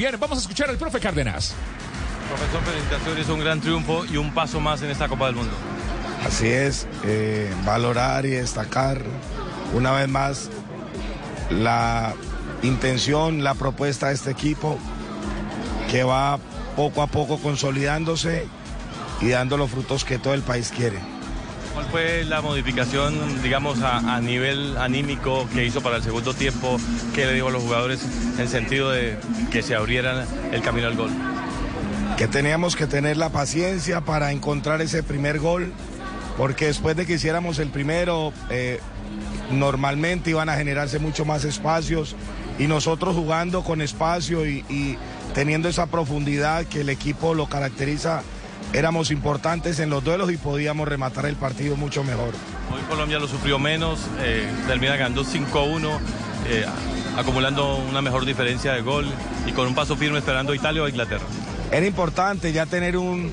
Bien, vamos a escuchar al profe Cárdenas. Profesor, felicitaciones, un gran triunfo y un paso más en esta Copa del Mundo. Así es, eh, valorar y destacar una vez más la intención, la propuesta de este equipo que va poco a poco consolidándose y dando los frutos que todo el país quiere. ¿Cuál fue la modificación, digamos, a, nivel anímico que hizo para el segundo tiempo? ¿Qué le dijo a los jugadores en sentido de que se abrieran el camino al gol? Que teníamos que tener la paciencia para encontrar ese primer gol, porque después de que hiciéramos el primero, eh, normalmente iban a generarse mucho más espacios y nosotros jugando con espacio y teniendo esa profundidad que el equipo lo caracteriza éramos importantes en los duelos y podíamos rematar el partido mucho mejor. Hoy Colombia lo sufrió menos, eh, termina ganando 5-1, eh, acumulando una mejor diferencia de gol y con un paso firme esperando Italia o Inglaterra. Era importante ya tener un,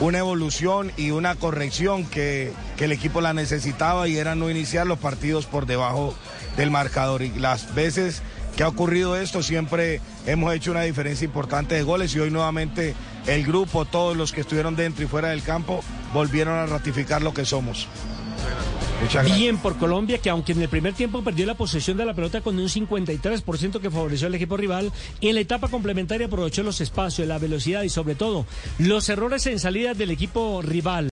una evolución y una corrección que, que el equipo la necesitaba y era no iniciar los partidos por debajo del marcador. Y las veces que ha ocurrido esto, siempre hemos hecho una diferencia importante de goles y hoy nuevamente el grupo, todos los que estuvieron dentro y fuera del campo, volvieron a ratificar lo que somos. Bien por Colombia, que aunque en el primer tiempo perdió la posesión de la pelota con un 53% que favoreció al equipo rival, en la etapa complementaria aprovechó los espacios, la velocidad y sobre todo los errores en salida del equipo rival.